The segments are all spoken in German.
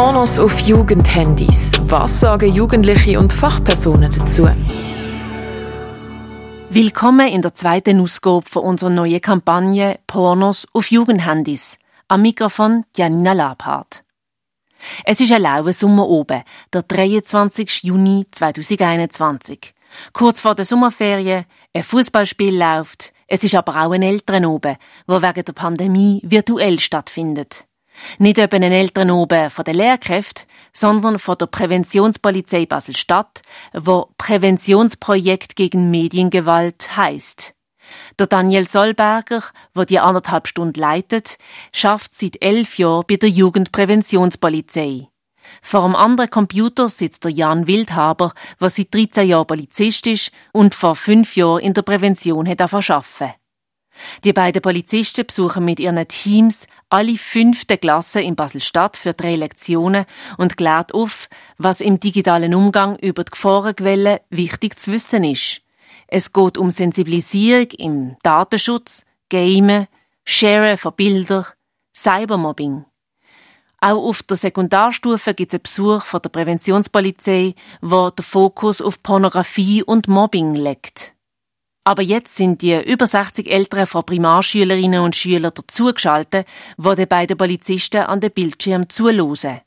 Pornos auf Jugendhandys. Was sagen Jugendliche und Fachpersonen dazu? Willkommen in der zweiten Ausgabe von unserer neuen Kampagne Pornos auf Jugendhandys. Am Mikrofon Janina Labhardt. Es ist ein lauer Sommer oben, der 23. Juni 2021. Kurz vor der Sommerferien, ein Fußballspiel läuft, es ist aber auch ein Elternoben, wo wegen der Pandemie virtuell stattfindet. Nicht eben ein Elternoben von den Lehrkräften, sondern von der Präventionspolizei Basel-Stadt, wo Präventionsprojekt gegen Mediengewalt heißt. Der Daniel Solberger, der die anderthalb Stunden leitet, schafft seit elf Jahren bei der Jugendpräventionspolizei. Vor einem anderen Computer sitzt der Jan Wildhaber, der seit 13 Jahren Polizist ist und vor fünf Jahren in der Prävention hat arbeiten. Die beiden Polizisten besuchen mit ihren Teams alle fünfte Klassen in Basel-Stadt für drei Lektionen und klärt auf, was im digitalen Umgang über die Gefahrenquellen wichtig zu wissen ist. Es geht um Sensibilisierung im Datenschutz, Gamen, Sharen von Bildern, Cybermobbing. Auch auf der Sekundarstufe gibt es einen Besuch von der Präventionspolizei, wo der Fokus auf Pornografie und Mobbing legt. Aber jetzt sind die über 60 Eltern von Primarschülerinnen und Schülern dazugeschaltet, die beiden Polizisten an den Bildschirm zuhören.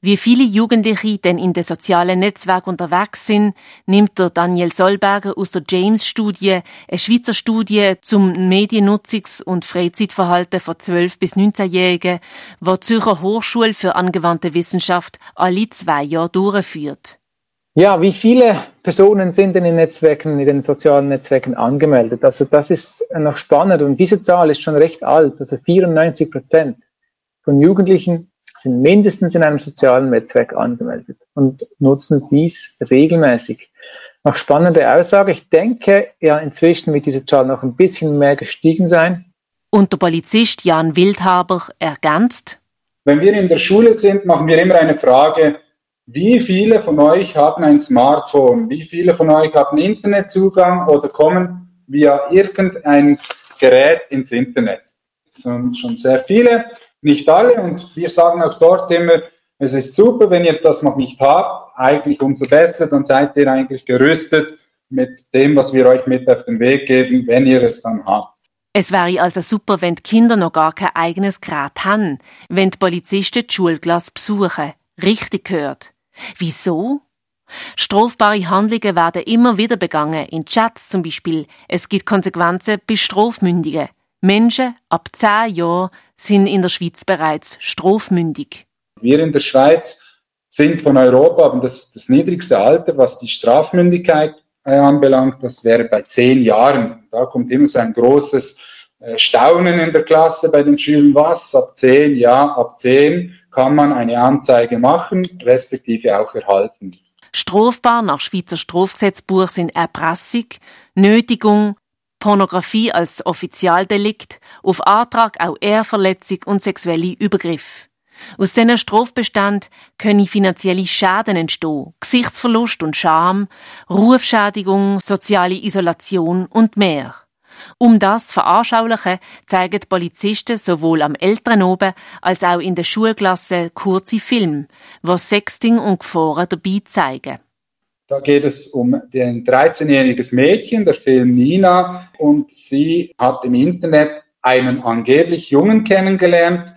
Wie viele Jugendliche denn in den sozialen Netzwerken unterwegs sind, nimmt der Daniel Solberger aus der James-Studie, eine Schweizer Studie zum Mediennutzungs- und Freizeitverhalten von 12- bis 19-Jährigen, die die Zürcher Hochschule für angewandte Wissenschaft alle zwei Jahre durchführt. Ja, wie viele Personen sind denn in Netzwerken, in den sozialen Netzwerken angemeldet? Also das ist noch spannend und diese Zahl ist schon recht alt. Also 94 Prozent von Jugendlichen sind mindestens in einem sozialen Netzwerk angemeldet und nutzen dies regelmäßig. Noch spannende Aussage. Ich denke, ja, inzwischen wird diese Zahl noch ein bisschen mehr gestiegen sein. Und der Polizist Jan Wildhaber ergänzt. Wenn wir in der Schule sind, machen wir immer eine Frage, wie viele von euch haben ein Smartphone? Wie viele von euch haben Internetzugang oder kommen via irgendein Gerät ins Internet? Das sind schon sehr viele nicht alle. Und wir sagen auch dort immer, es ist super, wenn ihr das noch nicht habt, eigentlich umso besser, dann seid ihr eigentlich gerüstet mit dem, was wir euch mit auf den Weg geben, wenn ihr es dann habt. Es wäre also super, wenn die Kinder noch gar kein eigenes Gerät haben, wenn die Polizisten die Schulklasse besuchen. Richtig gehört. Wieso? Strafbare Handlungen werden immer wieder begangen, in Chats zum Beispiel. Es gibt Konsequenzen bei Strafmündigen. Menschen ab 10 Jahren sind in der Schweiz bereits strafmündig. Wir in der Schweiz sind von Europa, haben das, das niedrigste Alter, was die Strafmündigkeit äh, anbelangt. Das wäre bei 10 Jahren. Da kommt immer so ein großes äh, Staunen in der Klasse bei den Schülern. Was? Ab 10? Ja, ab 10 kann man eine Anzeige machen, respektive auch erhalten. Strafbar nach Schweizer Strafgesetzbuch sind Erpressung, Nötigung, Pornografie als Offizialdelikt, auf Antrag auch Ehrverletzung und sexuelle Übergriff. Aus diesen Strafbestand können finanzielle Schäden entstehen, Gesichtsverlust und Scham, Rufschädigung, soziale Isolation und mehr. Um das zu veranschaulichen, zeigen die Polizisten sowohl am Elternoben als auch in der Schulklasse kurze Filme, wo Sexting und Gefahren dabei zeigen. Da geht es um ein 13-jähriges Mädchen, der Film Nina, und sie hat im Internet einen angeblich Jungen kennengelernt,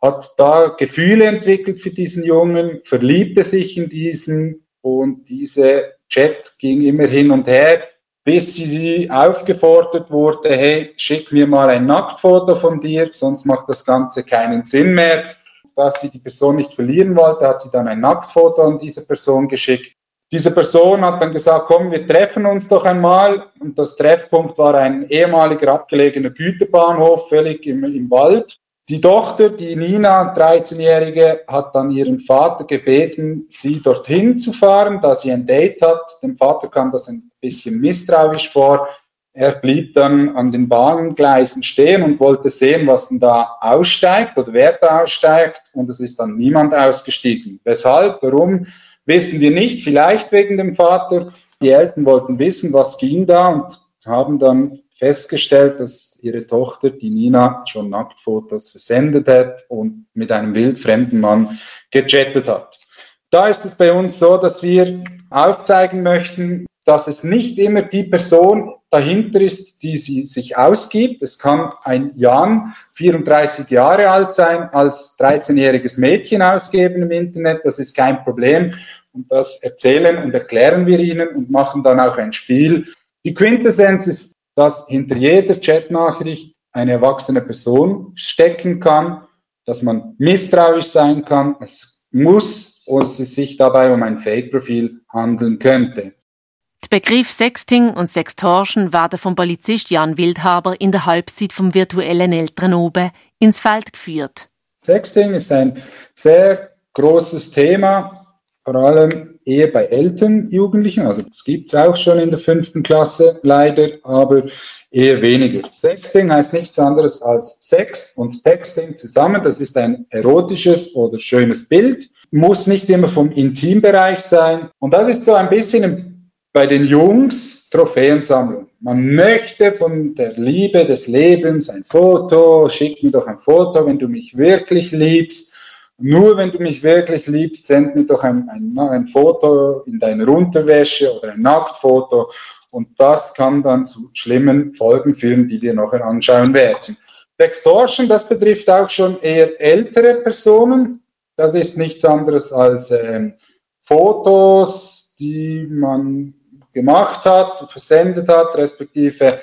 hat da Gefühle entwickelt für diesen Jungen, verliebte sich in diesen. Und diese Chat ging immer hin und her, bis sie aufgefordert wurde, hey, schick mir mal ein Nacktfoto von dir, sonst macht das Ganze keinen Sinn mehr. Dass sie die Person nicht verlieren wollte, hat sie dann ein Nacktfoto an diese Person geschickt. Diese Person hat dann gesagt, komm, wir treffen uns doch einmal. Und das Treffpunkt war ein ehemaliger abgelegener Güterbahnhof, völlig im, im Wald. Die Tochter, die Nina, 13-Jährige, hat dann ihren Vater gebeten, sie dorthin zu fahren, da sie ein Date hat. Dem Vater kam das ein bisschen misstrauisch vor. Er blieb dann an den Bahngleisen stehen und wollte sehen, was denn da aussteigt oder wer da aussteigt. Und es ist dann niemand ausgestiegen. Weshalb? Warum? Wissen wir nicht, vielleicht wegen dem Vater. Die Eltern wollten wissen, was ging da und haben dann festgestellt, dass ihre Tochter, die Nina, schon Nacktfotos versendet hat und mit einem wildfremden Mann gechattet hat. Da ist es bei uns so, dass wir aufzeigen möchten, dass es nicht immer die Person dahinter ist, die sie sich ausgibt. Es kann ein Jan, 34 Jahre alt sein, als 13-jähriges Mädchen ausgeben im Internet. Das ist kein Problem. Und das erzählen und erklären wir ihnen und machen dann auch ein Spiel. Die Quintessenz ist, dass hinter jeder Chatnachricht eine erwachsene Person stecken kann, dass man misstrauisch sein kann. Es muss oder es sich dabei um ein Fake-Profil handeln könnte. Der Begriff Sexting und Sextortion werden vom Polizist Jan Wildhaber in der Halbzeit vom virtuellen Elternoben ins Feld geführt. Sexting ist ein sehr großes Thema, vor allem eher bei älteren Jugendlichen. Also es gibt es auch schon in der fünften Klasse leider, aber eher weniger. Sexting heißt nichts anderes als Sex und Texting zusammen. Das ist ein erotisches oder schönes Bild. Muss nicht immer vom Intimbereich sein. Und das ist so ein bisschen bei den Jungs Trophäensammlung. Man möchte von der Liebe des Lebens ein Foto, schick mir doch ein Foto, wenn du mich wirklich liebst. Nur wenn du mich wirklich liebst, send mir doch ein, ein, ein Foto in deiner Unterwäsche oder ein Nacktfoto. Und das kann dann zu schlimmen Folgen führen, die wir nachher anschauen werden. Sextortion, das betrifft auch schon eher ältere Personen. Das ist nichts anderes als ähm, Fotos, die man gemacht hat, versendet hat, respektive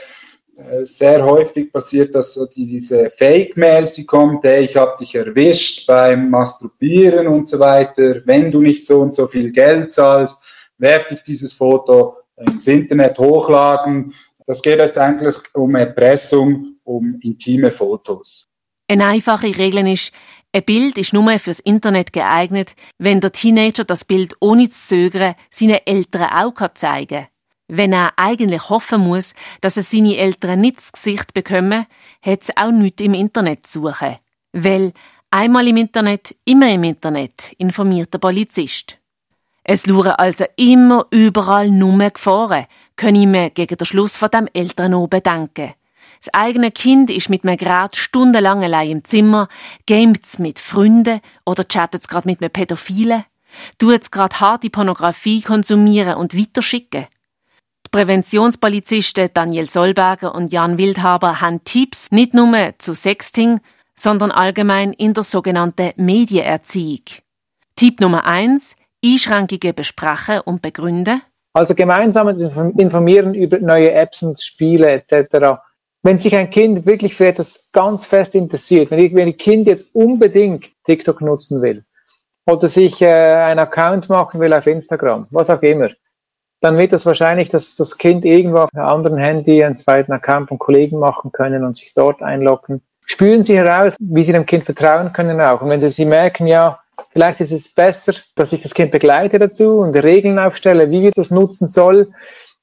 sehr häufig passiert, dass so die, diese Fake-Mails, die kommt, hey, ich habe dich erwischt beim Masturbieren und so weiter, wenn du nicht so und so viel Geld zahlst, werde ich dieses Foto ins Internet hochladen. Das geht jetzt eigentlich um Erpressung, um intime Fotos. Eine einfache Regel ist, ein Bild ist nur fürs Internet geeignet, wenn der Teenager das Bild ohne zu zögern seinen Eltern auch zeigen kann. Wenn er eigentlich hoffen muss, dass er seine Eltern nicht ins Gesicht bekommen, hat es auch nichts im Internet zu suchen. Weil einmal im Internet, immer im Internet, informiert der Polizist. Es luren also immer überall nur Gefahren, können mir gegen den Schluss von dem Elternoben denken. Das eigene Kind ist mit mir grad stundenlang allein im Zimmer, gamet's mit Freunden oder chattet's grad mit einem Pädophilen, tut's grad harte Pornografie konsumieren und weiterschicken. Präventionspolizisten Daniel Solberger und Jan Wildhaber haben Tipps nicht nur zu Sexting, sondern allgemein in der sogenannten Medienerziehung. Tipp Nummer eins: Einschränkungen besprechen und begründen. Also gemeinsames Informieren über neue Apps und Spiele etc wenn sich ein Kind wirklich für etwas ganz fest interessiert, wenn, wenn ein Kind jetzt unbedingt TikTok nutzen will oder sich äh, einen Account machen will auf Instagram, was auch immer, dann wird das wahrscheinlich dass das Kind irgendwo auf einem anderen Handy einen zweiten Account von Kollegen machen können und sich dort einloggen. Spüren Sie heraus, wie Sie dem Kind vertrauen können auch. Und wenn Sie, Sie merken, ja, vielleicht ist es besser, dass ich das Kind begleite dazu und Regeln aufstelle, wie wir das nutzen soll,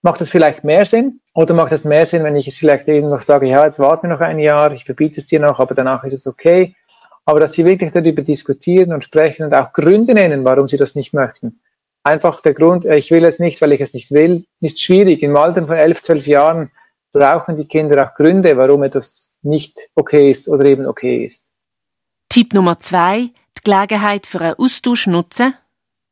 macht das vielleicht mehr Sinn? Oder macht es mehr Sinn, wenn ich es vielleicht eben noch sage, ja, jetzt warten wir noch ein Jahr, ich verbiete es dir noch, aber danach ist es okay. Aber dass sie wirklich darüber diskutieren und sprechen und auch Gründe nennen, warum sie das nicht möchten. Einfach der Grund, äh, ich will es nicht, weil ich es nicht will, ist schwierig. Im Alter von elf, zwölf Jahren brauchen die Kinder auch Gründe, warum etwas nicht okay ist oder eben okay ist. Tipp Nummer zwei, die Gelegenheit für einen Austausch nutzen.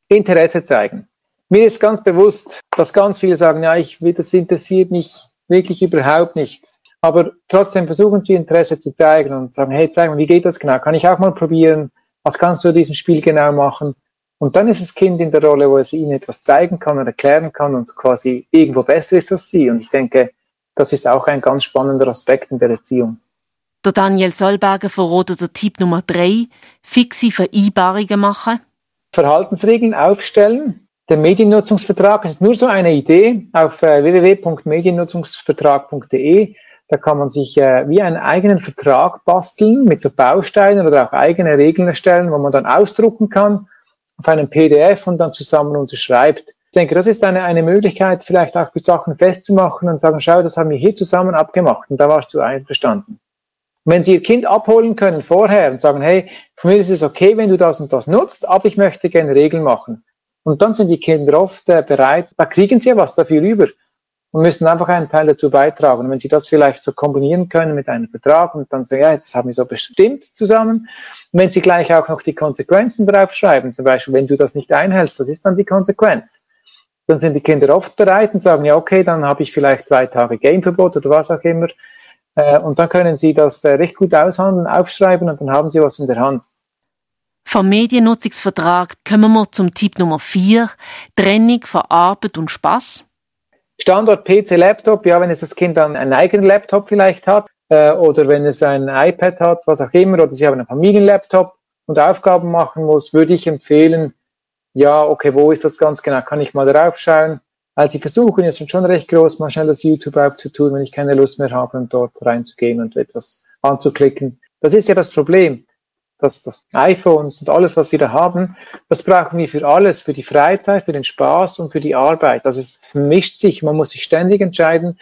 Interesse zeigen. Mir ist ganz bewusst, dass ganz viele sagen, ja, ich, das interessiert mich wirklich überhaupt nicht. Aber trotzdem versuchen sie Interesse zu zeigen und sagen, hey, zeig mal, wie geht das genau? Kann ich auch mal probieren? Was kannst du in diesem Spiel genau machen? Und dann ist das Kind in der Rolle, wo es ihnen etwas zeigen kann und erklären kann und quasi irgendwo besser ist als sie. Und ich denke, das ist auch ein ganz spannender Aspekt in der Erziehung. Der Daniel Solberger verrotet der Tipp Nummer drei, fixe Vereinbarungen machen. Verhaltensregeln aufstellen, der Mediennutzungsvertrag ist nur so eine Idee auf äh, www.mediennutzungsvertrag.de. Da kann man sich äh, wie einen eigenen Vertrag basteln mit so Bausteinen oder auch eigene Regeln erstellen, wo man dann ausdrucken kann auf einem PDF und dann zusammen unterschreibt. Ich denke, das ist eine, eine Möglichkeit, vielleicht auch mit Sachen festzumachen und sagen, schau, das haben wir hier zusammen abgemacht und da warst du einverstanden. Wenn Sie Ihr Kind abholen können vorher und sagen, hey, von mir ist es okay, wenn du das und das nutzt, aber ich möchte gerne Regeln machen und dann sind die Kinder oft äh, bereit, da kriegen sie ja was dafür über. Und müssen einfach einen Teil dazu beitragen. Und wenn Sie das vielleicht so kombinieren können mit einem Vertrag und dann sagen, ja, jetzt haben wir so bestimmt zusammen. Und wenn Sie gleich auch noch die Konsequenzen draufschreiben, zum Beispiel, wenn du das nicht einhältst, das ist dann die Konsequenz. Dann sind die Kinder oft bereit und sagen, ja, okay, dann habe ich vielleicht zwei Tage Gameverbot oder was auch immer. Äh, und dann können Sie das äh, recht gut aushandeln, aufschreiben und dann haben Sie was in der Hand. Vom Mediennutzungsvertrag kommen wir zum Tipp Nummer 4, Trennung von Arbeit und Spaß. Standort PC, Laptop, ja, wenn es das Kind dann einen eigenen Laptop vielleicht hat äh, oder wenn es ein iPad hat, was auch immer, oder sie haben einen Familienlaptop und Aufgaben machen muss, würde ich empfehlen, ja, okay, wo ist das ganz genau? Kann ich mal drauf schauen? Weil die versuchen jetzt schon recht groß, mal schnell das YouTube aufzutun, wenn ich keine Lust mehr habe, dort reinzugehen und etwas anzuklicken. Das ist ja das Problem dass das iPhones und alles, was wir da haben, das brauchen wir für alles, für die Freizeit, für den Spaß und für die Arbeit. Also es vermischt sich, man muss sich ständig entscheiden,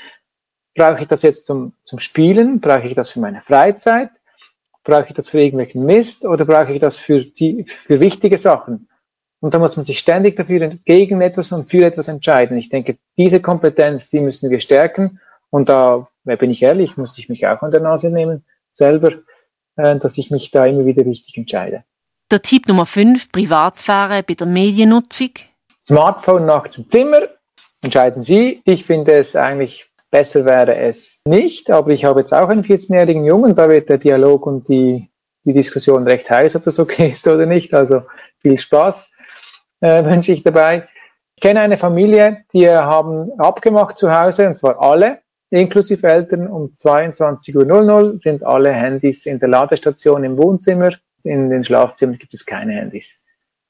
brauche ich das jetzt zum, zum Spielen, brauche ich das für meine Freizeit, brauche ich das für irgendwelchen Mist oder brauche ich das für, die, für wichtige Sachen? Und da muss man sich ständig dafür gegen etwas und für etwas entscheiden. Ich denke, diese Kompetenz, die müssen wir stärken. Und da, bin ich ehrlich, muss ich mich auch an der Nase nehmen, selber dass ich mich da immer wieder richtig entscheide. Der Tipp Nummer 5, Privatsphäre bei der Mediennutzung. Smartphone nachts im Zimmer, entscheiden Sie. Ich finde es eigentlich besser wäre es nicht, aber ich habe jetzt auch einen 14-jährigen Jungen, da wird der Dialog und die, die Diskussion recht heiß, ob das okay ist oder nicht. Also viel Spaß äh, wünsche ich dabei. Ich kenne eine Familie, die haben abgemacht zu Hause, und zwar alle, inklusive Eltern, um 22.00 Uhr sind alle Handys in der Ladestation im Wohnzimmer. In den Schlafzimmern gibt es keine Handys.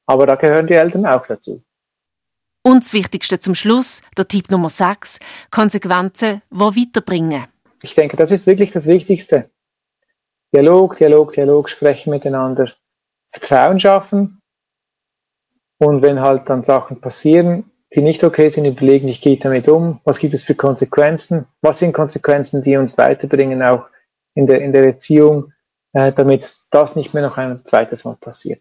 Aber da gehören die Eltern auch dazu. Und das Wichtigste zum Schluss, der Tipp Nummer 6, Konsequenzen, die weiterbringen. Ich denke, das ist wirklich das Wichtigste. Dialog, Dialog, Dialog, sprechen miteinander, Vertrauen schaffen. Und wenn halt dann Sachen passieren, die nicht okay sind, überlegen, wie gehe ich damit um, was gibt es für Konsequenzen, was sind Konsequenzen, die uns weiterbringen, auch in der, in der Erziehung, äh, damit das nicht mehr noch ein zweites Mal passiert.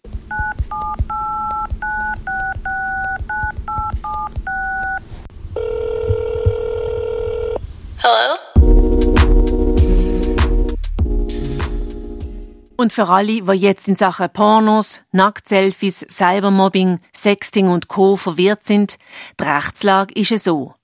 Und für alle, die jetzt in Sachen Pornos, Nacktselfies, Cybermobbing, Sexting und Co. verwirrt sind, die Rechtslage ist es so.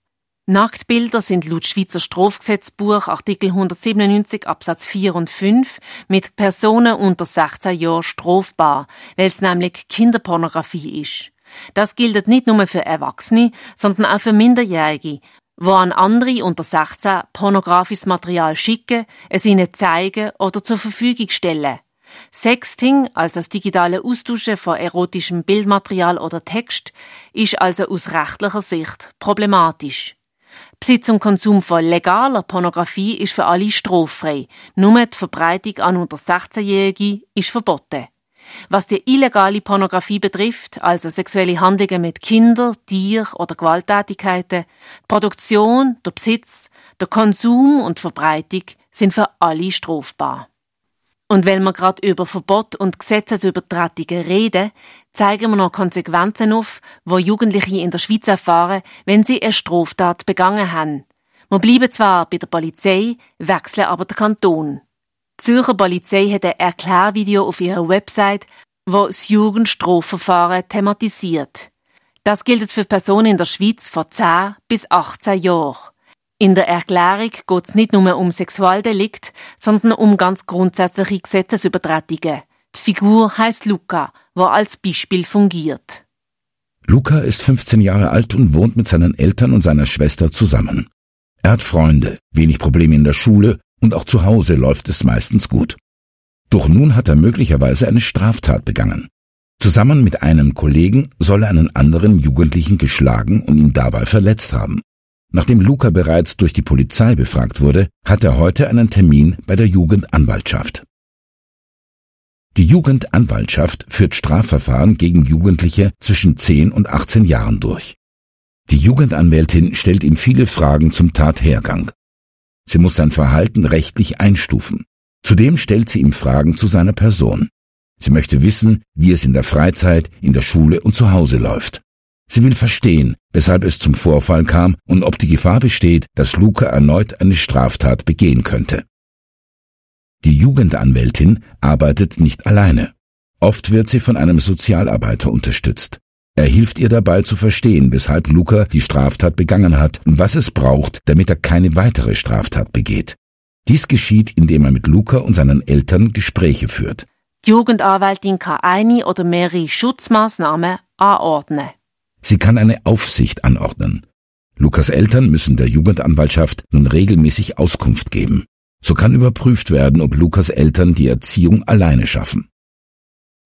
Nacktbilder sind laut Schweizer Strafgesetzbuch Artikel 197 Absatz 4 und 5 mit Personen unter 16 Jahren strafbar, weil es nämlich Kinderpornografie ist. Das gilt nicht nur für Erwachsene, sondern auch für Minderjährige, wo an andere unter 16 pornografisches Material schicken, es ihnen zeigen oder zur Verfügung stellen. Sexting, also das digitale Austauschen von erotischem Bildmaterial oder Text, ist also aus rechtlicher Sicht problematisch. Besitz und Konsum von legaler Pornografie ist für alle straffrei. Nur die Verbreitung an unter 16-Jährige ist verboten. Was die illegale Pornografie betrifft, also sexuelle Handlungen mit Kindern, Tieren oder Gewalttätigkeiten, die Produktion, der Besitz, der Konsum und Verbreitung sind für alle strafbar. Und weil wir gerade über Verbot und Gesetzesübertretungen reden, zeigen wir noch Konsequenzen auf, wo Jugendliche in der Schweiz erfahren, wenn sie eine Straftat begangen haben. Wir bleiben zwar bei der Polizei, wechseln aber den Kanton. Die Zürcher Polizei hat ein Erklärvideo auf ihrer Website, wo das Jugendstrafverfahren thematisiert. Das gilt für Personen in der Schweiz von 10 bis 18 Jahren. In der Erklärung geht es nicht nur um Sexualdelikt, sondern um ganz grundsätzliche Gesetzesübertretungen. Die Figur heißt Luca, wo als Beispiel fungiert. Luca ist 15 Jahre alt und wohnt mit seinen Eltern und seiner Schwester zusammen. Er hat Freunde, wenig Probleme in der Schule und auch zu Hause läuft es meistens gut. Doch nun hat er möglicherweise eine Straftat begangen. Zusammen mit einem Kollegen soll er einen anderen Jugendlichen geschlagen und ihn dabei verletzt haben. Nachdem Luca bereits durch die Polizei befragt wurde, hat er heute einen Termin bei der Jugendanwaltschaft. Die Jugendanwaltschaft führt Strafverfahren gegen Jugendliche zwischen 10 und 18 Jahren durch. Die Jugendanwältin stellt ihm viele Fragen zum Tathergang. Sie muss sein Verhalten rechtlich einstufen. Zudem stellt sie ihm Fragen zu seiner Person. Sie möchte wissen, wie es in der Freizeit, in der Schule und zu Hause läuft. Sie will verstehen, weshalb es zum Vorfall kam und ob die Gefahr besteht, dass Luca erneut eine Straftat begehen könnte. Die Jugendanwältin arbeitet nicht alleine. Oft wird sie von einem Sozialarbeiter unterstützt. Er hilft ihr dabei zu verstehen, weshalb Luca die Straftat begangen hat und was es braucht, damit er keine weitere Straftat begeht. Dies geschieht, indem er mit Luca und seinen Eltern Gespräche führt. Die Jugendanwältin kann eine oder mehrere Schutzmaßnahmen anordnen. Sie kann eine Aufsicht anordnen. Lukas Eltern müssen der Jugendanwaltschaft nun regelmäßig Auskunft geben. So kann überprüft werden, ob Lukas Eltern die Erziehung alleine schaffen.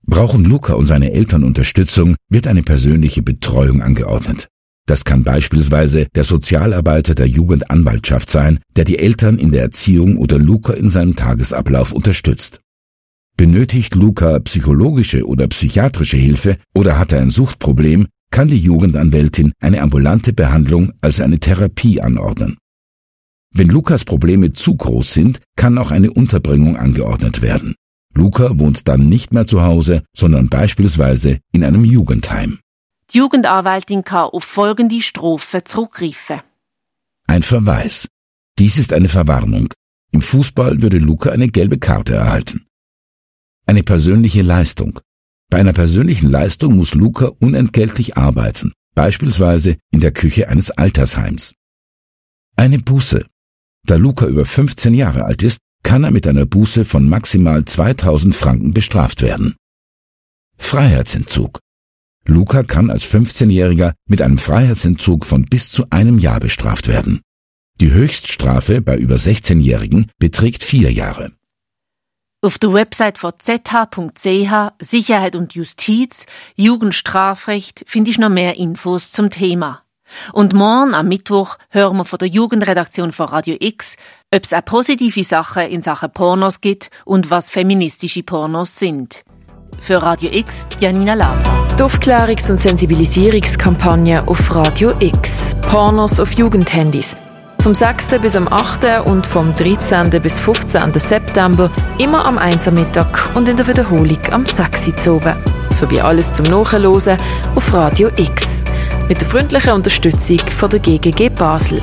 Brauchen Luca und seine Eltern Unterstützung, wird eine persönliche Betreuung angeordnet. Das kann beispielsweise der Sozialarbeiter der Jugendanwaltschaft sein, der die Eltern in der Erziehung oder Luca in seinem Tagesablauf unterstützt. Benötigt Luca psychologische oder psychiatrische Hilfe oder hat er ein Suchtproblem, kann die Jugendanwältin eine ambulante Behandlung, also eine Therapie anordnen. Wenn Lukas Probleme zu groß sind, kann auch eine Unterbringung angeordnet werden. Luca wohnt dann nicht mehr zu Hause, sondern beispielsweise in einem Jugendheim. Die Jugendanwältin kann auf folgende Strophe zurückgreifen. Ein Verweis. Dies ist eine Verwarnung. Im Fußball würde Luca eine gelbe Karte erhalten. Eine persönliche Leistung. Bei einer persönlichen Leistung muss Luca unentgeltlich arbeiten, beispielsweise in der Küche eines Altersheims. Eine Buße. Da Luca über 15 Jahre alt ist, kann er mit einer Buße von maximal 2000 Franken bestraft werden. Freiheitsentzug. Luca kann als 15-Jähriger mit einem Freiheitsentzug von bis zu einem Jahr bestraft werden. Die Höchststrafe bei über 16-Jährigen beträgt vier Jahre. Auf der Website von zh.ch Sicherheit und Justiz, Jugendstrafrecht finde ich noch mehr Infos zum Thema. Und morgen am Mittwoch hören wir von der Jugendredaktion von Radio X, ob es auch positive Sachen in Sachen Pornos gibt und was feministische Pornos sind. Für Radio X, Janina Laber. Die Aufklärungs- und Sensibilisierungskampagne auf Radio X. Pornos auf Jugendhandys. Vom 6. bis am 8. und vom 13. bis 15. September immer am 1. Mittag und in der Wiederholung am 6. oben. Sowie alles zum Nachhören auf Radio X. Mit der freundlichen Unterstützung von der GGG Basel.